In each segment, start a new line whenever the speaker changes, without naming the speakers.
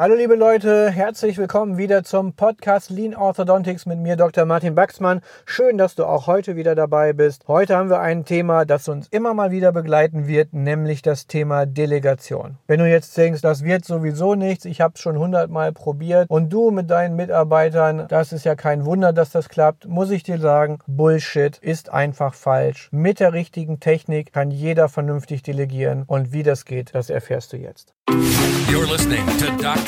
Hallo liebe Leute, herzlich willkommen wieder zum Podcast Lean Orthodontics mit mir Dr. Martin Baxmann. Schön, dass du auch heute wieder dabei bist. Heute haben wir ein Thema, das uns immer mal wieder begleiten wird, nämlich das Thema Delegation. Wenn du jetzt denkst, das wird sowieso nichts, ich habe es schon hundertmal probiert und du mit deinen Mitarbeitern, das ist ja kein Wunder, dass das klappt, muss ich dir sagen, Bullshit ist einfach falsch. Mit der richtigen Technik kann jeder vernünftig delegieren und wie das geht, das erfährst du jetzt.
You're listening to Dr.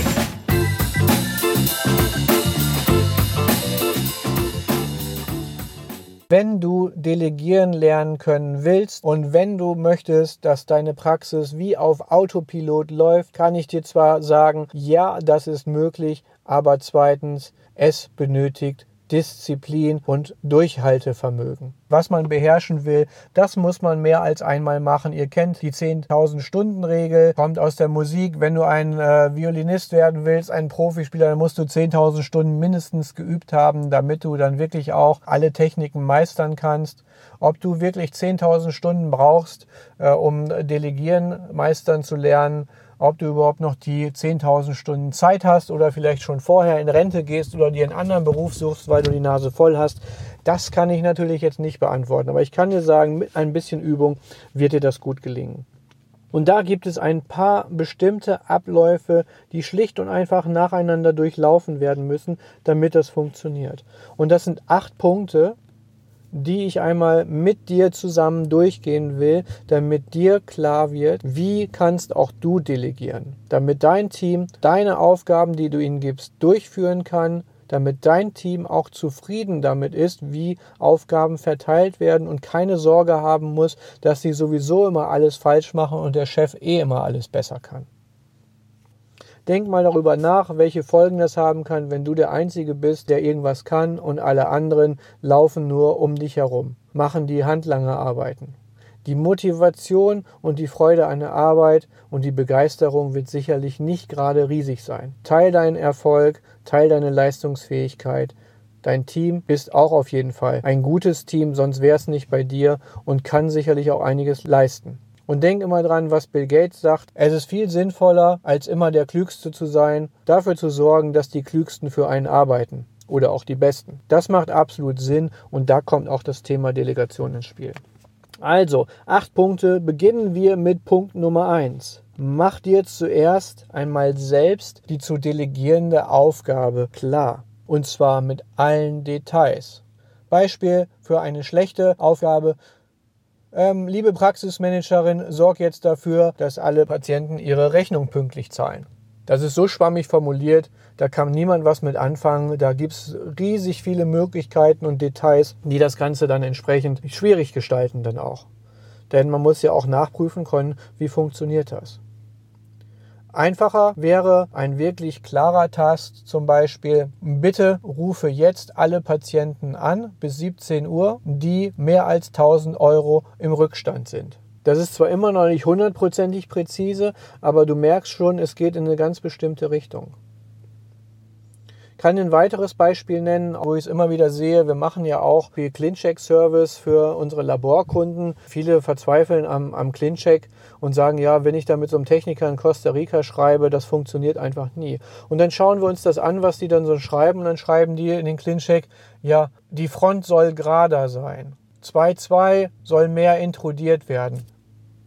Wenn du delegieren lernen können willst und wenn du möchtest, dass deine Praxis wie auf Autopilot läuft, kann ich dir zwar sagen, ja, das ist möglich, aber zweitens, es benötigt Disziplin und Durchhaltevermögen. Was man beherrschen will, das muss man mehr als einmal machen. Ihr kennt die 10.000 Stunden Regel, kommt aus der Musik. Wenn du ein äh, Violinist werden willst, ein Profispieler, dann musst du 10.000 Stunden mindestens geübt haben, damit du dann wirklich auch alle Techniken meistern kannst. Ob du wirklich 10.000 Stunden brauchst, äh, um Delegieren meistern zu lernen, ob du überhaupt noch die 10.000 Stunden Zeit hast oder vielleicht schon vorher in Rente gehst oder dir einen anderen Beruf suchst, weil du die Nase voll hast. Das kann ich natürlich jetzt nicht beantworten, aber ich kann dir sagen, mit ein bisschen Übung wird dir das gut gelingen. Und da gibt es ein paar bestimmte Abläufe, die schlicht und einfach nacheinander durchlaufen werden müssen, damit das funktioniert. Und das sind acht Punkte, die ich einmal mit dir zusammen durchgehen will, damit dir klar wird, wie kannst auch du delegieren, damit dein Team deine Aufgaben, die du ihnen gibst, durchführen kann, damit dein Team auch zufrieden damit ist, wie Aufgaben verteilt werden und keine Sorge haben muss, dass sie sowieso immer alles falsch machen und der Chef eh immer alles besser kann. Denk mal darüber nach, welche Folgen das haben kann, wenn du der Einzige bist, der irgendwas kann und alle anderen laufen nur um dich herum, machen die Handlangerarbeiten. Die Motivation und die Freude an der Arbeit und die Begeisterung wird sicherlich nicht gerade riesig sein. Teil deinen Erfolg, teil deine Leistungsfähigkeit. Dein Team ist auch auf jeden Fall ein gutes Team, sonst wäre es nicht bei dir und kann sicherlich auch einiges leisten. Und denk immer dran, was Bill Gates sagt. Es ist viel sinnvoller, als immer der Klügste zu sein, dafür zu sorgen, dass die Klügsten für einen arbeiten. Oder auch die Besten. Das macht absolut Sinn und da kommt auch das Thema Delegation ins Spiel. Also, acht Punkte. Beginnen wir mit Punkt Nummer eins. Mach dir zuerst einmal selbst die zu delegierende Aufgabe klar. Und zwar mit allen Details. Beispiel für eine schlechte Aufgabe ähm, liebe Praxismanagerin, sorg jetzt dafür, dass alle Patienten ihre Rechnung pünktlich zahlen. Das ist so schwammig formuliert, da kann niemand was mit anfangen. Da gibt es riesig viele Möglichkeiten und Details, die das Ganze dann entsprechend schwierig gestalten dann auch. Denn man muss ja auch nachprüfen können, wie funktioniert das. Einfacher wäre ein wirklich klarer Tast, zum Beispiel, bitte rufe jetzt alle Patienten an bis 17 Uhr, die mehr als 1000 Euro im Rückstand sind. Das ist zwar immer noch nicht hundertprozentig präzise, aber du merkst schon, es geht in eine ganz bestimmte Richtung kann ein weiteres Beispiel nennen, wo ich es immer wieder sehe. Wir machen ja auch viel ClinCheck-Service für unsere Laborkunden. Viele verzweifeln am, am ClinCheck und sagen, ja, wenn ich da mit so einem Techniker in Costa Rica schreibe, das funktioniert einfach nie. Und dann schauen wir uns das an, was die dann so schreiben. Und dann schreiben die in den ClinCheck, ja, die Front soll gerader sein. 2.2 soll mehr intrudiert werden.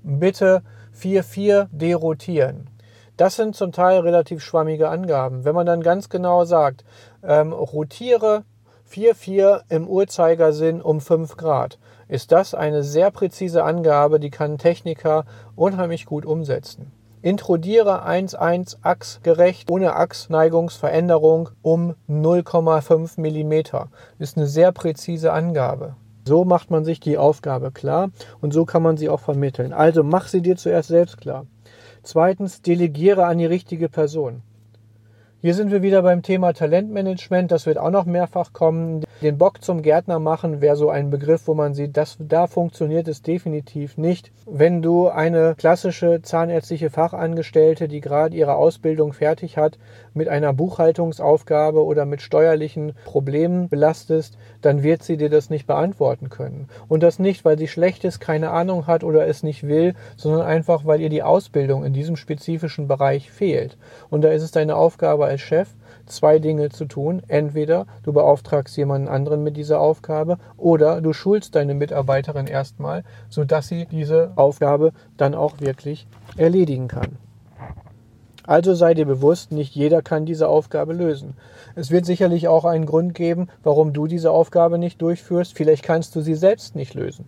Bitte 4.4 derotieren. Das sind zum Teil relativ schwammige Angaben. Wenn man dann ganz genau sagt, ähm, rotiere 4,4 im Uhrzeigersinn um 5 Grad, ist das eine sehr präzise Angabe, die kann Techniker unheimlich gut umsetzen. Intrudiere 1,1 achsgerecht ohne Achsneigungsveränderung um 0,5 mm. Ist eine sehr präzise Angabe. So macht man sich die Aufgabe klar und so kann man sie auch vermitteln. Also mach sie dir zuerst selbst klar. Zweitens, delegiere an die richtige Person. Hier sind wir wieder beim Thema Talentmanagement. Das wird auch noch mehrfach kommen. Den Bock zum Gärtner machen wäre so ein Begriff, wo man sieht, dass da funktioniert es definitiv nicht. Wenn du eine klassische zahnärztliche Fachangestellte, die gerade ihre Ausbildung fertig hat, mit einer Buchhaltungsaufgabe oder mit steuerlichen Problemen belastest, dann wird sie dir das nicht beantworten können. Und das nicht, weil sie schlecht ist, keine Ahnung hat oder es nicht will, sondern einfach, weil ihr die Ausbildung in diesem spezifischen Bereich fehlt. Und da ist es deine Aufgabe als Chef, zwei Dinge zu tun. Entweder du beauftragst jemanden anderen mit dieser Aufgabe oder du schulst deine Mitarbeiterin erstmal, sodass sie diese Aufgabe dann auch wirklich erledigen kann. Also sei dir bewusst, nicht jeder kann diese Aufgabe lösen. Es wird sicherlich auch einen Grund geben, warum du diese Aufgabe nicht durchführst. Vielleicht kannst du sie selbst nicht lösen.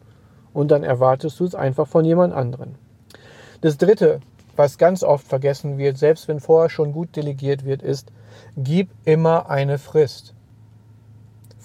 Und dann erwartest du es einfach von jemand anderen. Das Dritte, was ganz oft vergessen wird, selbst wenn vorher schon gut delegiert wird, ist, gib immer eine Frist.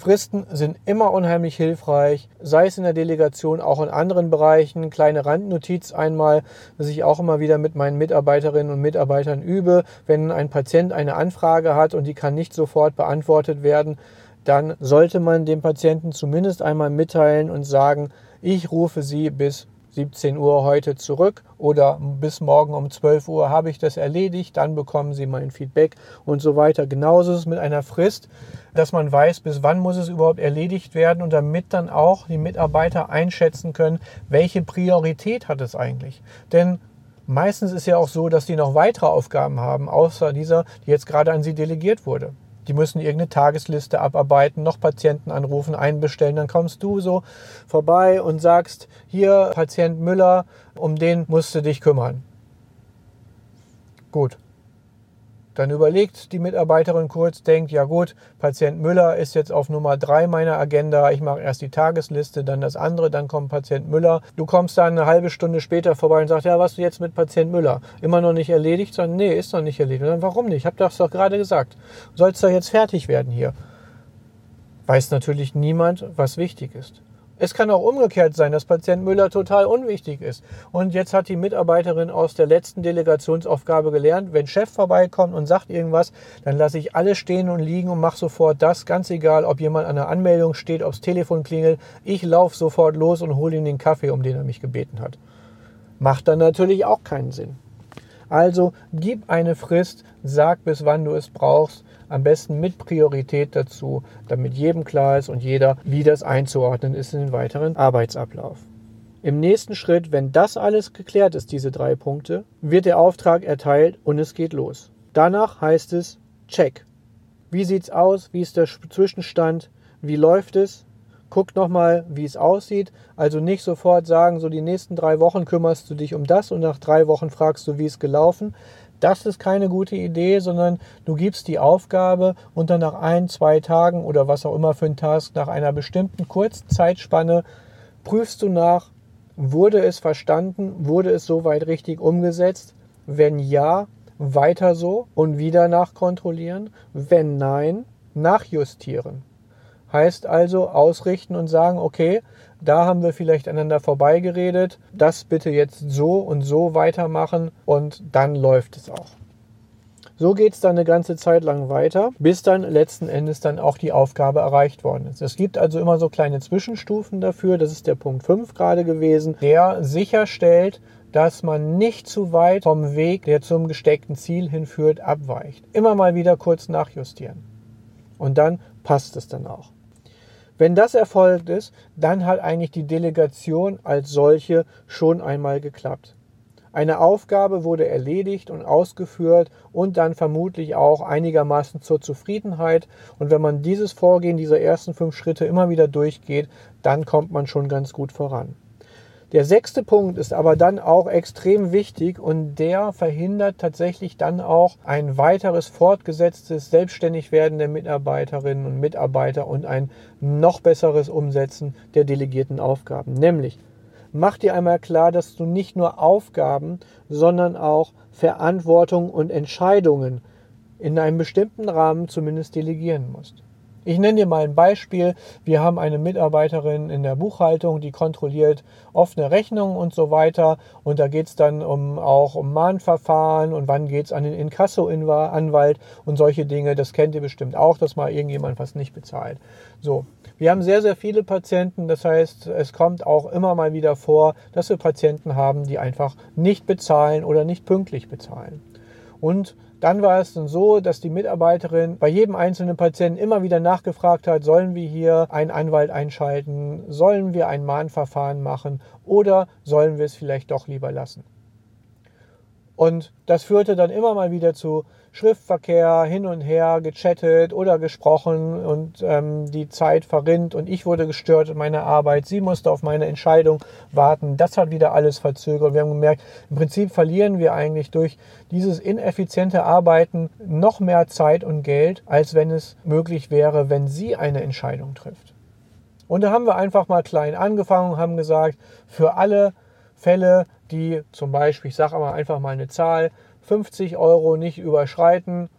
Fristen sind immer unheimlich hilfreich, sei es in der Delegation, auch in anderen Bereichen. Kleine Randnotiz einmal, dass ich auch immer wieder mit meinen Mitarbeiterinnen und Mitarbeitern übe. Wenn ein Patient eine Anfrage hat und die kann nicht sofort beantwortet werden, dann sollte man dem Patienten zumindest einmal mitteilen und sagen, ich rufe Sie bis 17 Uhr heute zurück oder bis morgen um 12 Uhr habe ich das erledigt, dann bekommen Sie mein Feedback und so weiter. Genauso ist es mit einer Frist, dass man weiß, bis wann muss es überhaupt erledigt werden und damit dann auch die Mitarbeiter einschätzen können, welche Priorität hat es eigentlich. Denn meistens ist ja auch so, dass die noch weitere Aufgaben haben, außer dieser, die jetzt gerade an sie delegiert wurde. Die müssen irgendeine Tagesliste abarbeiten, noch Patienten anrufen, einbestellen. Dann kommst du so vorbei und sagst, hier, Patient Müller, um den musst du dich kümmern. Gut, dann überlegt die Mitarbeiterin kurz, denkt, ja gut, Patient Müller ist jetzt auf Nummer drei meiner Agenda. Ich mache erst die Tagesliste, dann das andere, dann kommt Patient Müller. Du kommst dann eine halbe Stunde später vorbei und sagst, ja, was du jetzt mit Patient Müller? Immer noch nicht erledigt? Sondern, nee, ist noch nicht erledigt. Und dann, warum nicht? Ich habe das doch gerade gesagt. Soll es doch jetzt fertig werden hier? Weiß natürlich niemand, was wichtig ist. Es kann auch umgekehrt sein, dass Patient Müller total unwichtig ist. Und jetzt hat die Mitarbeiterin aus der letzten Delegationsaufgabe gelernt, wenn Chef vorbeikommt und sagt irgendwas, dann lasse ich alles stehen und liegen und mache sofort das, ganz egal, ob jemand an der Anmeldung steht, ob das Telefon klingelt. Ich laufe sofort los und hole ihm den Kaffee, um den er mich gebeten hat. Macht dann natürlich auch keinen Sinn. Also gib eine Frist, sag bis wann du es brauchst, am besten mit Priorität dazu, damit jedem klar ist und jeder, wie das einzuordnen ist in den weiteren Arbeitsablauf. Im nächsten Schritt, wenn das alles geklärt ist, diese drei Punkte, wird der Auftrag erteilt und es geht los. Danach heißt es Check. Wie sieht's aus? Wie ist der Zwischenstand? Wie läuft es? guck nochmal, wie es aussieht. Also nicht sofort sagen, so die nächsten drei Wochen kümmerst du dich um das und nach drei Wochen fragst du, wie es gelaufen. Das ist keine gute Idee, sondern du gibst die Aufgabe und dann nach ein, zwei Tagen oder was auch immer für ein Task, nach einer bestimmten kurzen Zeitspanne prüfst du nach, wurde es verstanden, wurde es soweit richtig umgesetzt? Wenn ja, weiter so und wieder nachkontrollieren. Wenn nein, nachjustieren. Heißt also ausrichten und sagen, okay, da haben wir vielleicht aneinander vorbeigeredet, das bitte jetzt so und so weitermachen und dann läuft es auch. So geht es dann eine ganze Zeit lang weiter, bis dann letzten Endes dann auch die Aufgabe erreicht worden ist. Es gibt also immer so kleine Zwischenstufen dafür, das ist der Punkt 5 gerade gewesen, der sicherstellt, dass man nicht zu weit vom Weg, der zum gesteckten Ziel hinführt, abweicht. Immer mal wieder kurz nachjustieren. Und dann passt es dann auch. Wenn das erfolgt ist, dann hat eigentlich die Delegation als solche schon einmal geklappt. Eine Aufgabe wurde erledigt und ausgeführt und dann vermutlich auch einigermaßen zur Zufriedenheit. Und wenn man dieses Vorgehen dieser ersten fünf Schritte immer wieder durchgeht, dann kommt man schon ganz gut voran. Der sechste Punkt ist aber dann auch extrem wichtig und der verhindert tatsächlich dann auch ein weiteres fortgesetztes Selbstständigwerden der Mitarbeiterinnen und Mitarbeiter und ein noch besseres Umsetzen der delegierten Aufgaben. Nämlich, mach dir einmal klar, dass du nicht nur Aufgaben, sondern auch Verantwortung und Entscheidungen in einem bestimmten Rahmen zumindest delegieren musst. Ich nenne dir mal ein Beispiel. Wir haben eine Mitarbeiterin in der Buchhaltung, die kontrolliert offene Rechnungen und so weiter. Und da geht es dann um, auch um Mahnverfahren und wann geht es an den Inkasso-Anwalt und solche Dinge. Das kennt ihr bestimmt auch, dass mal irgendjemand was nicht bezahlt. So, wir haben sehr, sehr viele Patienten. Das heißt, es kommt auch immer mal wieder vor, dass wir Patienten haben, die einfach nicht bezahlen oder nicht pünktlich bezahlen. Und dann war es dann so, dass die Mitarbeiterin bei jedem einzelnen Patienten immer wieder nachgefragt hat, sollen wir hier einen Anwalt einschalten, sollen wir ein Mahnverfahren machen oder sollen wir es vielleicht doch lieber lassen. Und das führte dann immer mal wieder zu Schriftverkehr hin und her gechattet oder gesprochen und ähm, die Zeit verrinnt und ich wurde gestört in meiner Arbeit. Sie musste auf meine Entscheidung warten. Das hat wieder alles verzögert. Wir haben gemerkt, im Prinzip verlieren wir eigentlich durch dieses ineffiziente Arbeiten noch mehr Zeit und Geld, als wenn es möglich wäre, wenn sie eine Entscheidung trifft. Und da haben wir einfach mal klein angefangen und haben gesagt, für alle Fälle, die zum Beispiel, ich sage aber einfach mal eine Zahl, 50 Euro nicht überschreiten,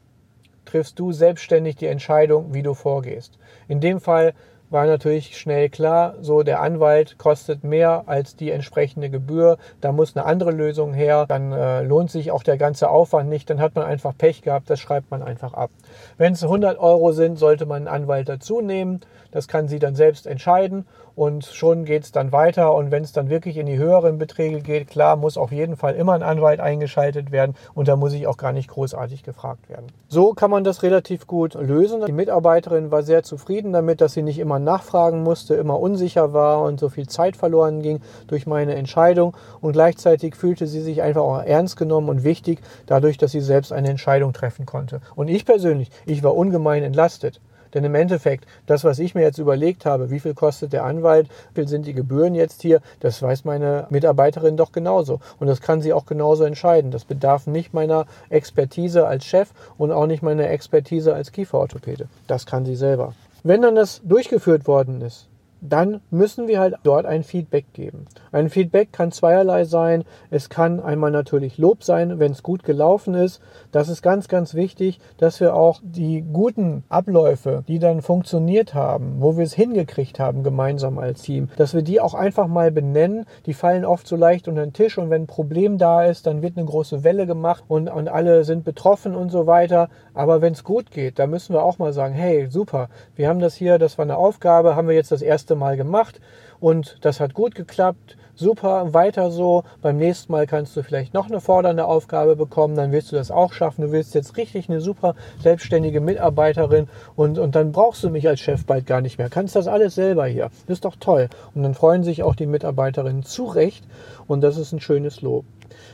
triffst du selbstständig die Entscheidung, wie du vorgehst. In dem Fall war natürlich schnell klar, so der Anwalt kostet mehr als die entsprechende Gebühr, da muss eine andere Lösung her, dann äh, lohnt sich auch der ganze Aufwand nicht, dann hat man einfach Pech gehabt, das schreibt man einfach ab. Wenn es 100 Euro sind, sollte man einen Anwalt dazu nehmen, das kann sie dann selbst entscheiden und schon geht es dann weiter und wenn es dann wirklich in die höheren Beträge geht, klar, muss auf jeden Fall immer ein Anwalt eingeschaltet werden und da muss ich auch gar nicht großartig gefragt werden. So kann man das relativ gut lösen. Die Mitarbeiterin war sehr zufrieden damit, dass sie nicht immer nachfragen musste, immer unsicher war und so viel Zeit verloren ging durch meine Entscheidung und gleichzeitig fühlte sie sich einfach auch ernst genommen und wichtig dadurch, dass sie selbst eine Entscheidung treffen konnte. Und ich persönlich, ich war ungemein entlastet. Denn im Endeffekt, das, was ich mir jetzt überlegt habe, wie viel kostet der Anwalt, wie viel sind die Gebühren jetzt hier, das weiß meine Mitarbeiterin doch genauso. Und das kann sie auch genauso entscheiden. Das bedarf nicht meiner Expertise als Chef und auch nicht meiner Expertise als Kieferorthopäde. Das kann sie selber. Wenn dann das durchgeführt worden ist, dann müssen wir halt dort ein Feedback geben. Ein Feedback kann zweierlei sein. Es kann einmal natürlich Lob sein, wenn es gut gelaufen ist. Das ist ganz, ganz wichtig, dass wir auch die guten Abläufe, die dann funktioniert haben, wo wir es hingekriegt haben gemeinsam als Team, dass wir die auch einfach mal benennen. Die fallen oft so leicht unter den Tisch und wenn ein Problem da ist, dann wird eine große Welle gemacht und, und alle sind betroffen und so weiter. Aber wenn es gut geht, dann müssen wir auch mal sagen, hey, super, wir haben das hier, das war eine Aufgabe, haben wir jetzt das erste Mal gemacht und das hat gut geklappt. Super, weiter so. Beim nächsten Mal kannst du vielleicht noch eine fordernde Aufgabe bekommen, dann wirst du das auch schaffen. Du willst jetzt richtig eine super selbstständige Mitarbeiterin und, und dann brauchst du mich als Chef bald gar nicht mehr. Kannst das alles selber hier. Das ist doch toll. Und dann freuen sich auch die Mitarbeiterinnen zurecht und das ist ein schönes Lob.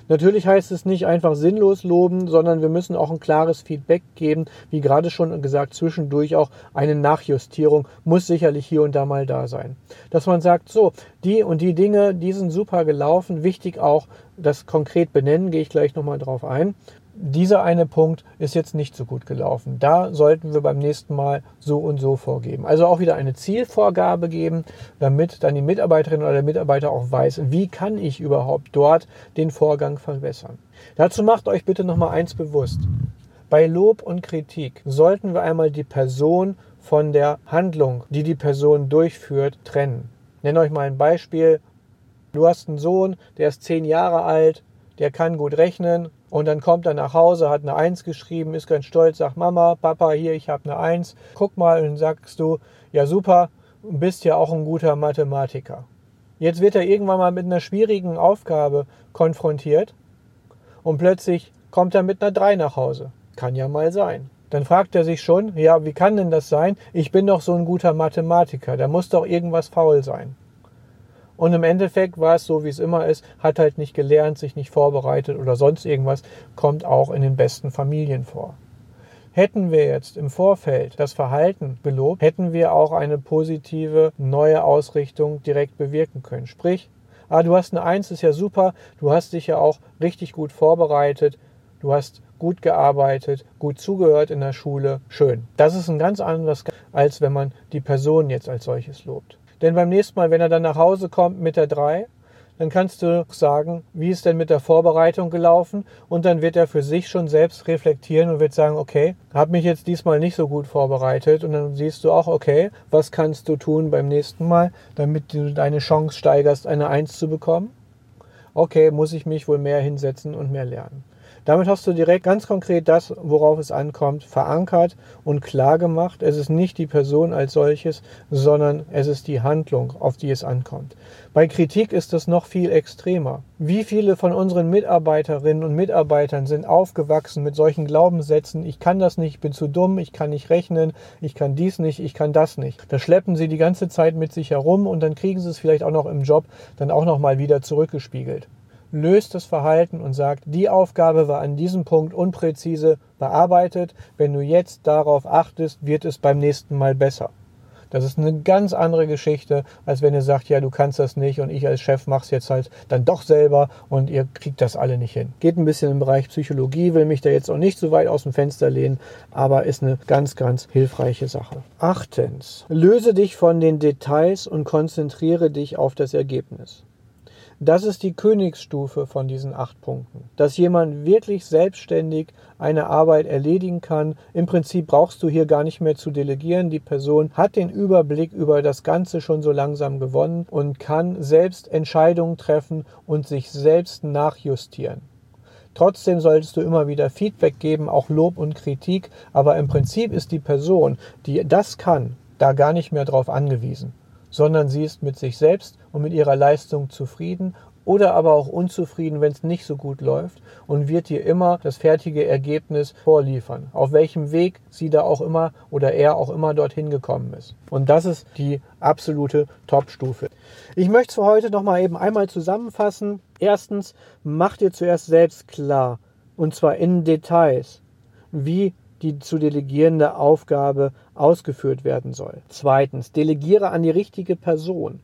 Natürlich heißt es nicht einfach sinnlos loben, sondern wir müssen auch ein klares Feedback geben. Wie gerade schon gesagt, zwischendurch auch eine Nachjustierung muss sicherlich hier und da mal da sein. Dass man sagt, so, die und die Dinge, die sind super gelaufen. Wichtig auch das konkret benennen, gehe ich gleich nochmal drauf ein dieser eine Punkt ist jetzt nicht so gut gelaufen. Da sollten wir beim nächsten Mal so und so vorgeben. Also auch wieder eine Zielvorgabe geben, damit dann die Mitarbeiterin oder der Mitarbeiter auch weiß, wie kann ich überhaupt dort den Vorgang verbessern. Dazu macht euch bitte nochmal eins bewusst. Bei Lob und Kritik sollten wir einmal die Person von der Handlung, die die Person durchführt, trennen. Nenne euch mal ein Beispiel. Du hast einen Sohn, der ist zehn Jahre alt, der kann gut rechnen und dann kommt er nach Hause, hat eine Eins geschrieben, ist ganz stolz, sagt Mama, Papa, hier, ich habe eine Eins. Guck mal und sagst du, ja super, bist ja auch ein guter Mathematiker. Jetzt wird er irgendwann mal mit einer schwierigen Aufgabe konfrontiert und plötzlich kommt er mit einer Drei nach Hause. Kann ja mal sein. Dann fragt er sich schon, ja, wie kann denn das sein? Ich bin doch so ein guter Mathematiker, da muss doch irgendwas faul sein. Und im Endeffekt war es so, wie es immer ist, hat halt nicht gelernt, sich nicht vorbereitet oder sonst irgendwas, kommt auch in den besten Familien vor. Hätten wir jetzt im Vorfeld das Verhalten gelobt, hätten wir auch eine positive neue Ausrichtung direkt bewirken können. Sprich, ah, du hast eine Eins, ist ja super, du hast dich ja auch richtig gut vorbereitet, du hast gut gearbeitet, gut zugehört in der Schule, schön. Das ist ein ganz anderes, als wenn man die Person jetzt als solches lobt. Denn beim nächsten Mal, wenn er dann nach Hause kommt mit der 3, dann kannst du sagen, wie ist denn mit der Vorbereitung gelaufen und dann wird er für sich schon selbst reflektieren und wird sagen, okay, habe mich jetzt diesmal nicht so gut vorbereitet und dann siehst du auch, okay, was kannst du tun beim nächsten Mal, damit du deine Chance steigerst, eine Eins zu bekommen? Okay, muss ich mich wohl mehr hinsetzen und mehr lernen. Damit hast du direkt ganz konkret das, worauf es ankommt, verankert und klar gemacht. Es ist nicht die Person als solches, sondern es ist die Handlung, auf die es ankommt. Bei Kritik ist es noch viel extremer. Wie viele von unseren Mitarbeiterinnen und Mitarbeitern sind aufgewachsen mit solchen Glaubenssätzen, ich kann das nicht, ich bin zu dumm, ich kann nicht rechnen, ich kann dies nicht, ich kann das nicht. Da schleppen sie die ganze Zeit mit sich herum und dann kriegen sie es vielleicht auch noch im Job dann auch noch mal wieder zurückgespiegelt löst das Verhalten und sagt, die Aufgabe war an diesem Punkt unpräzise bearbeitet. Wenn du jetzt darauf achtest, wird es beim nächsten Mal besser. Das ist eine ganz andere Geschichte, als wenn ihr sagt, ja, du kannst das nicht und ich als Chef mach's jetzt halt dann doch selber und ihr kriegt das alle nicht hin. Geht ein bisschen im Bereich Psychologie, will mich da jetzt auch nicht so weit aus dem Fenster lehnen, aber ist eine ganz, ganz hilfreiche Sache. Achtens, löse dich von den Details und konzentriere dich auf das Ergebnis. Das ist die Königsstufe von diesen acht Punkten. Dass jemand wirklich selbstständig eine Arbeit erledigen kann. Im Prinzip brauchst du hier gar nicht mehr zu delegieren. Die Person hat den Überblick über das Ganze schon so langsam gewonnen und kann selbst Entscheidungen treffen und sich selbst nachjustieren. Trotzdem solltest du immer wieder Feedback geben, auch Lob und Kritik, aber im Prinzip ist die Person, die das kann, da gar nicht mehr drauf angewiesen sondern sie ist mit sich selbst und mit ihrer Leistung zufrieden oder aber auch unzufrieden, wenn es nicht so gut läuft und wird dir immer das fertige Ergebnis vorliefern, auf welchem Weg sie da auch immer oder er auch immer dorthin gekommen ist. Und das ist die absolute Top-Stufe. Ich möchte es für heute noch mal eben einmal zusammenfassen. Erstens, mach dir zuerst selbst klar, und zwar in Details, wie die zu delegierende Aufgabe ausgeführt werden soll. Zweitens, delegiere an die richtige Person.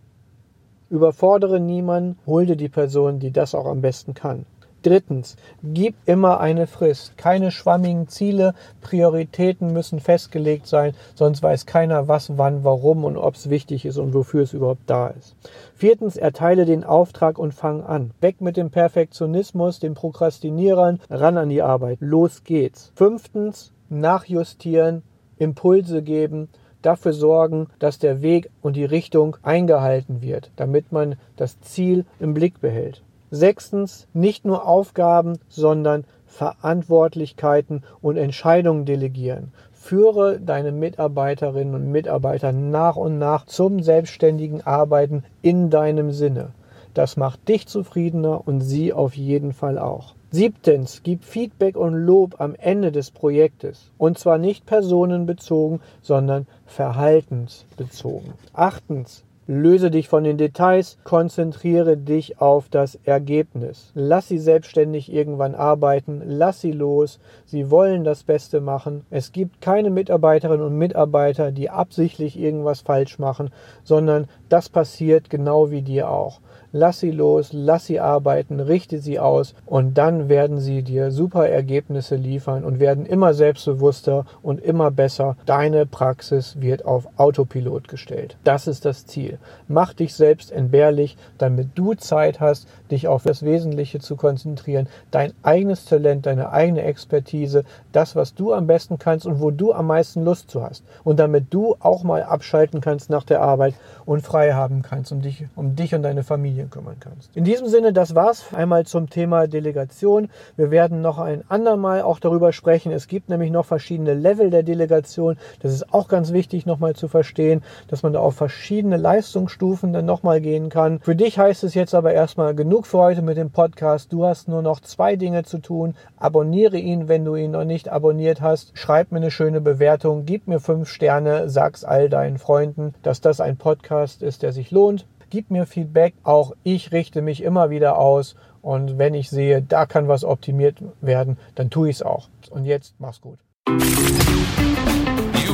Überfordere niemanden, hol dir die Person, die das auch am besten kann. Drittens, gib immer eine Frist. Keine schwammigen Ziele, Prioritäten müssen festgelegt sein, sonst weiß keiner was, wann, warum und ob es wichtig ist und wofür es überhaupt da ist. Viertens, erteile den Auftrag und fang an. Weg mit dem Perfektionismus, den Prokrastinierern, ran an die Arbeit. Los geht's. Fünftens, nachjustieren, Impulse geben, dafür sorgen, dass der Weg und die Richtung eingehalten wird, damit man das Ziel im Blick behält. Sechstens, nicht nur Aufgaben, sondern Verantwortlichkeiten und Entscheidungen delegieren. Führe deine Mitarbeiterinnen und Mitarbeiter nach und nach zum selbstständigen Arbeiten in deinem Sinne. Das macht dich zufriedener und sie auf jeden Fall auch. Siebtens, gib Feedback und Lob am Ende des Projektes. Und zwar nicht personenbezogen, sondern verhaltensbezogen. Achtens, Löse dich von den Details, konzentriere dich auf das Ergebnis. Lass sie selbstständig irgendwann arbeiten, lass sie los. Sie wollen das Beste machen. Es gibt keine Mitarbeiterinnen und Mitarbeiter, die absichtlich irgendwas falsch machen, sondern das passiert genau wie dir auch lass sie los, lass sie arbeiten, richte sie aus und dann werden sie dir super Ergebnisse liefern und werden immer selbstbewusster und immer besser. Deine Praxis wird auf Autopilot gestellt. Das ist das Ziel. Mach dich selbst entbehrlich, damit du Zeit hast, dich auf das Wesentliche zu konzentrieren, dein eigenes Talent, deine eigene Expertise, das, was du am besten kannst und wo du am meisten Lust zu hast. Und damit du auch mal abschalten kannst nach der Arbeit und frei haben kannst, um dich, um dich und deine Familie kümmern kannst. In diesem Sinne, das war's einmal zum Thema Delegation. Wir werden noch ein andermal auch darüber sprechen. Es gibt nämlich noch verschiedene Level der Delegation. Das ist auch ganz wichtig nochmal zu verstehen, dass man da auf verschiedene Leistungsstufen dann nochmal gehen kann. Für dich heißt es jetzt aber erstmal genug für heute mit dem Podcast. Du hast nur noch zwei Dinge zu tun. Abonniere ihn, wenn du ihn noch nicht abonniert hast. Schreib mir eine schöne Bewertung, gib mir fünf Sterne, sag's all deinen Freunden, dass das ein Podcast ist, der sich lohnt gib mir Feedback. Auch ich richte mich immer wieder aus. Und wenn ich sehe, da kann was optimiert werden, dann tue ich es auch. Und jetzt mach's gut.